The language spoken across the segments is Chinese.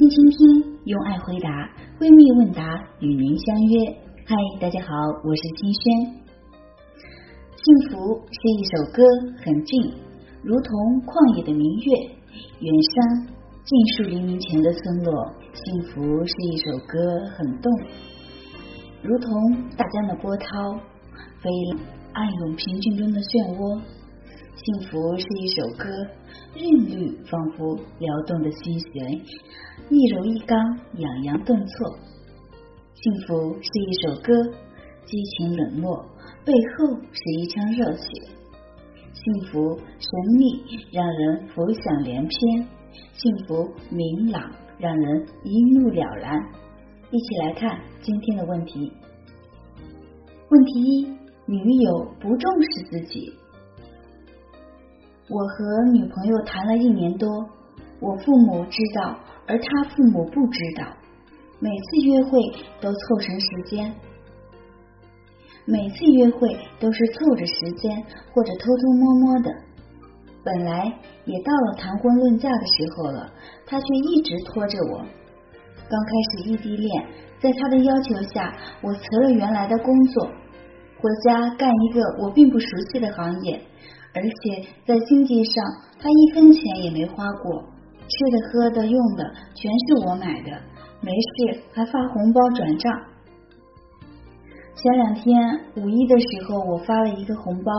轻倾听，用爱回答，闺蜜问答与您相约。嗨，大家好，我是金轩。幸福是一首歌，很静，如同旷野的明月，远山尽数黎明前的村落。幸福是一首歌，很动，如同大江的波涛，飞暗涌平静中的漩涡。幸福是一首歌，韵律仿佛撩动的心弦，一柔一刚，洋洋顿挫。幸福是一首歌，激情冷漠。背后是一腔热血，幸福神秘，让人浮想联翩；幸福明朗，让人一目了然。一起来看今天的问题。问题一：女友不重视自己。我和女朋友谈了一年多，我父母知道，而他父母不知道。每次约会都凑成时间。每次约会都是凑着时间或者偷偷摸摸的，本来也到了谈婚论嫁的时候了，他却一直拖着我。刚开始异地恋，在他的要求下，我辞了原来的工作，回家干一个我并不熟悉的行业，而且在经济上他一分钱也没花过，吃的喝的用的全是我买的，没事还发红包转账。前两天五一的时候，我发了一个红包，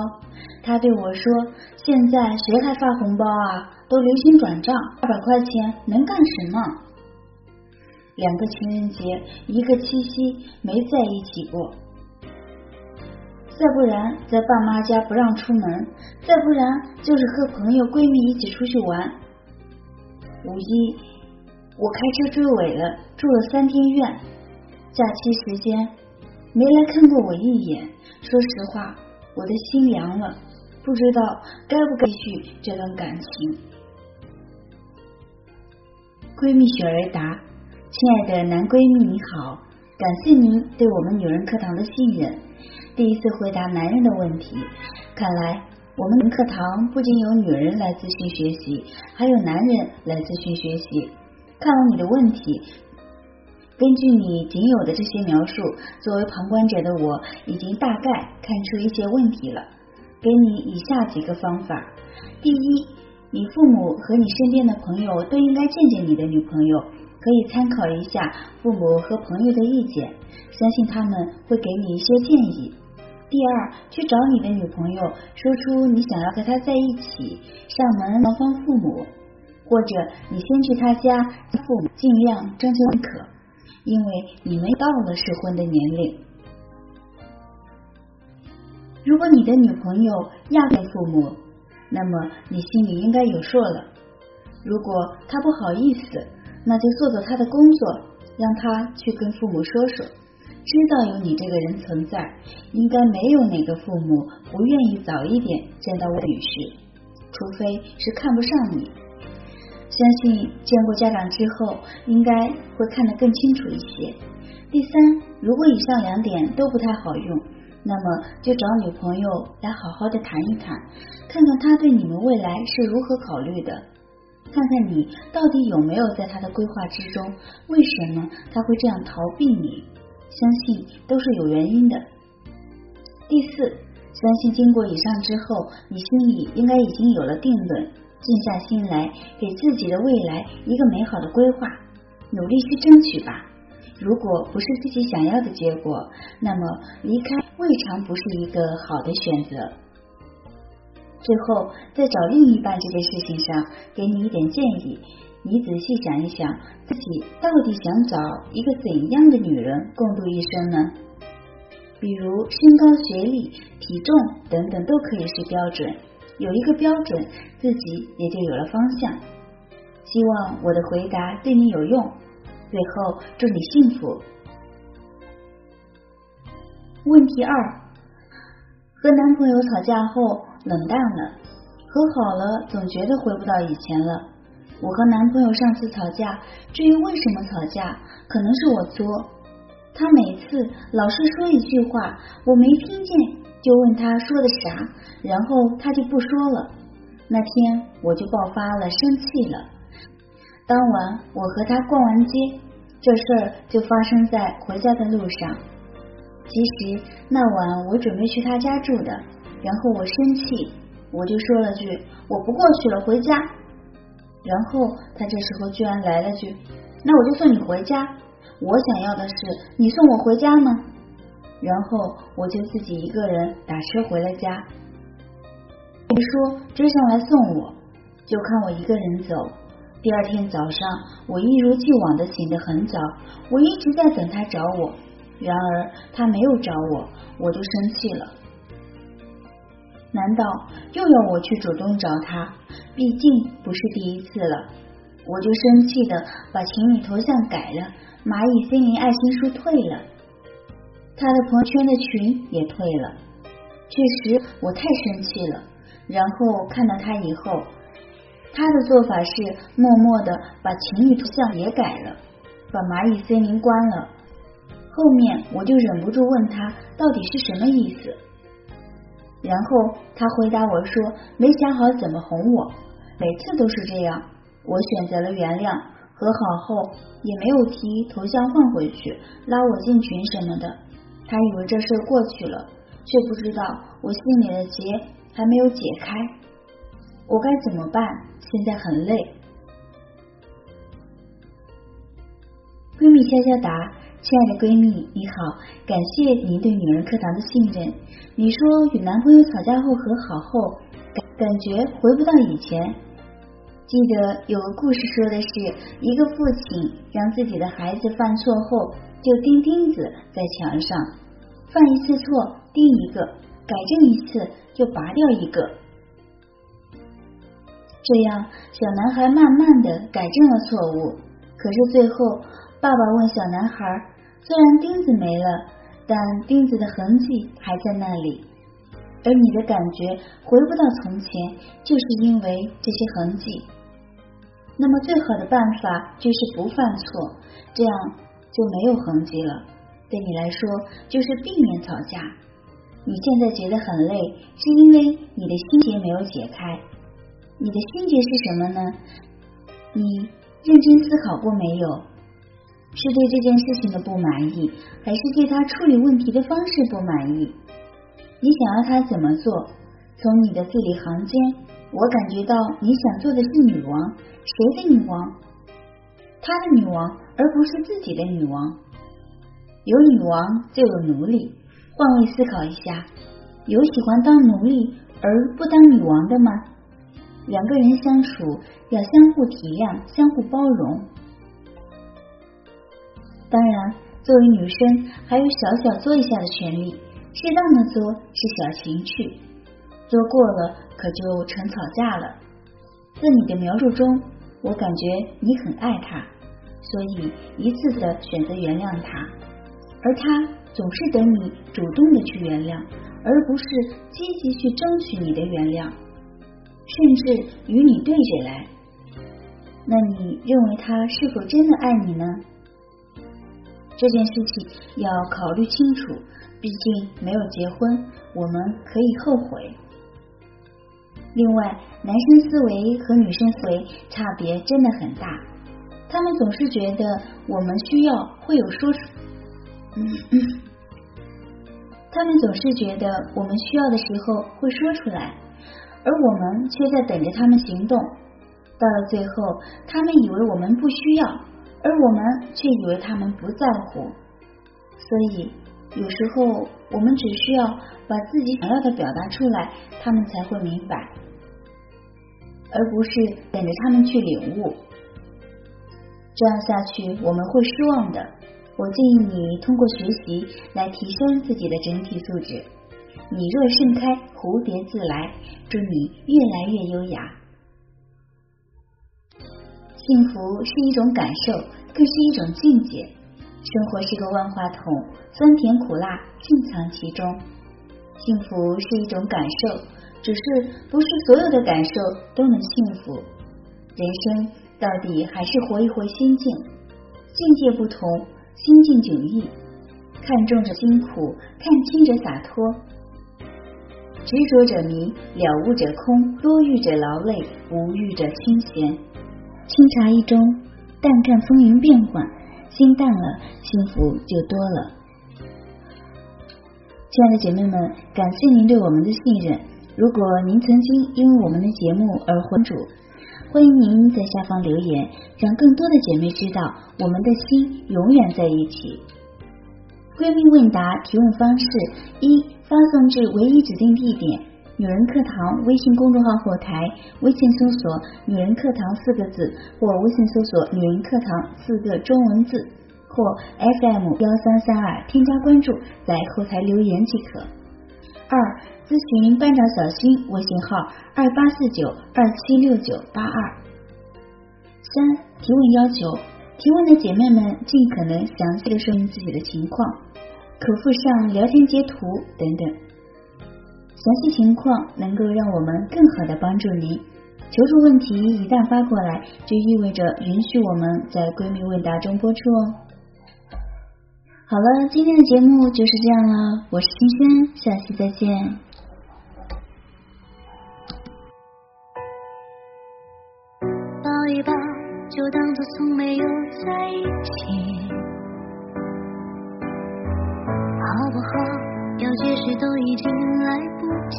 他对我说：“现在谁还发红包啊？都流行转账，二百块钱能干什么？”两个情人节，一个七夕，没在一起过。再不然在爸妈家不让出门，再不然就是和朋友闺蜜一起出去玩。五一我开车追尾了，住了三天院。假期时间。没来看过我一眼，说实话，我的心凉了，不知道该不该继续这段感情。闺蜜雪儿答：亲爱的男闺蜜你好，感谢您对我们女人课堂的信任。第一次回答男人的问题，看来我们课堂不仅有女人来咨询学习，还有男人来咨询学习。看了你的问题。根据你仅有的这些描述，作为旁观者的我已经大概看出一些问题了。给你以下几个方法：第一，你父母和你身边的朋友都应该见见你的女朋友，可以参考一下父母和朋友的意见，相信他们会给你一些建议。第二，去找你的女朋友，说出你想要和她在一起，上门劳方父母，或者你先去他家，父母尽量征求认可。因为你们到了适婚的年龄，如果你的女朋友压根父母，那么你心里应该有数了。如果她不好意思，那就做做他的工作，让他去跟父母说说，知道有你这个人存在，应该没有哪个父母不愿意早一点见到我女士，除非是看不上你。相信见过家长之后，应该会看得更清楚一些。第三，如果以上两点都不太好用，那么就找女朋友来好好的谈一谈，看看他对你们未来是如何考虑的，看看你到底有没有在他的规划之中，为什么他会这样逃避你？相信都是有原因的。第四，相信经过以上之后，你心里应该已经有了定论。静下心来，给自己的未来一个美好的规划，努力去争取吧。如果不是自己想要的结果，那么离开未尝不是一个好的选择。最后，在找另一半这件事情上，给你一点建议：你仔细想一想，自己到底想找一个怎样的女人共度一生呢？比如身高、学历、体重等等，都可以是标准。有一个标准，自己也就有了方向。希望我的回答对你有用。最后，祝你幸福。问题二：和男朋友吵架后冷淡了，和好了总觉得回不到以前了。我和男朋友上次吵架，至于为什么吵架，可能是我作，他每次老是说一句话，我没听见。就问他说的啥，然后他就不说了。那天我就爆发了，生气了。当晚我和他逛完街，这事儿就发生在回家的路上。其实那晚我准备去他家住的，然后我生气，我就说了句我不过去了，回家。然后他这时候居然来了句，那我就送你回家。我想要的是你送我回家吗？然后我就自己一个人打车回了家。别说追上来送我，就看我一个人走。第二天早上，我一如既往的醒得很早，我一直在等他找我。然而他没有找我，我就生气了。难道又要我去主动找他？毕竟不是第一次了，我就生气的把情侣头像改了，蚂蚁森林爱心树退了，他的朋友圈的群也退了。确实，我太生气了。然后看到他以后，他的做法是默默的把情侣头像也改了，把蚂蚁森林关了。后面我就忍不住问他到底是什么意思，然后他回答我说没想好怎么哄我，每次都是这样。我选择了原谅，和好后也没有提头像换回去，拉我进群什么的。他以为这事过去了，却不知道我心里的结还没有解开。我该怎么办？现在很累。闺蜜悄悄答。亲爱的闺蜜，你好，感谢您对女人课堂的信任。你说与男朋友吵架后和好后，感感觉回不到以前。记得有个故事说的是，一个父亲让自己的孩子犯错后，就钉钉子在墙上，犯一次错钉一个，改正一次就拔掉一个。这样，小男孩慢慢的改正了错误，可是最后。爸爸问小男孩：“虽然钉子没了，但钉子的痕迹还在那里，而你的感觉回不到从前，就是因为这些痕迹。那么最好的办法就是不犯错，这样就没有痕迹了。对你来说，就是避免吵架。你现在觉得很累，是因为你的心结没有解开。你的心结是什么呢？你认真思考过没有？”是对这件事情的不满意，还是对他处理问题的方式不满意？你想要他怎么做？从你的字里行间，我感觉到你想做的是女王。谁的女王？他的女王，而不是自己的女王。有女王就有奴隶。换位思考一下，有喜欢当奴隶而不当女王的吗？两个人相处要相互体谅，相互包容。当然，作为女生还有小小作一下的权利，适当的作是小情趣，作过了可就成吵架了。在你的描述中，我感觉你很爱他，所以一次次的选择原谅他，而他总是等你主动的去原谅，而不是积极去争取你的原谅，甚至与你对着来。那你认为他是否真的爱你呢？这件事情要考虑清楚，毕竟没有结婚，我们可以后悔。另外，男生思维和女生思维差别真的很大，他们总是觉得我们需要会有说出，他们总是觉得我们需要的时候会说出来，而我们却在等着他们行动。到了最后，他们以为我们不需要。而我们却以为他们不在乎，所以有时候我们只需要把自己想要的表达出来，他们才会明白，而不是等着他们去领悟。这样下去我们会失望的。我建议你通过学习来提升自己的整体素质。你若盛开，蝴蝶自来。祝你越来越优雅。幸福是一种感受，更是一种境界。生活是个万花筒，酸甜苦辣尽藏其中。幸福是一种感受，只是不是所有的感受都能幸福。人生到底还是活一活心境，境界不同，心境迥异。看重者辛苦，看轻者洒脱。执着者迷，了悟者空，多欲者劳累，无欲者清闲。清茶一盅，淡看风云变幻，心淡了，幸福就多了。亲爱的姐妹们，感谢您对我们的信任。如果您曾经因为我们的节目而关注，欢迎您在下方留言，让更多的姐妹知道我们的心永远在一起。闺蜜问答提问方式：一、发送至唯一指定地点“女人课堂”微信公众号后台，微信搜索“女人课堂”四个字，或微信搜索“女人课堂”四个中文字，或 FM 幺三三二，添加关注，在后台留言即可。二、咨询班长小新微信号二八四九二七六九八二。三、提问要求：提问的姐妹们尽可能详细的说明自己的情况，可附上聊天截图等等。详细情况能够让我们更好的帮助您。求助问题一旦发过来，就意味着允许我们在闺蜜问答中播出哦。好了，今天的节目就是这样了。我是新轩，下期再见。抱一抱，就当做从没有在一起，好不好？要解释都已经来不及。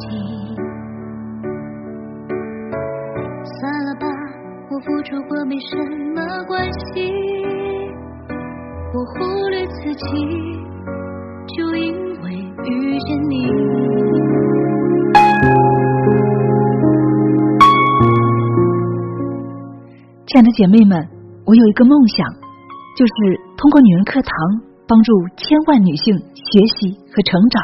算了吧，我付出过没什么关系。我忽略自己，就因为遇见你。亲爱的姐妹们，我有一个梦想，就是通过女人课堂帮助千万女性学习和成长，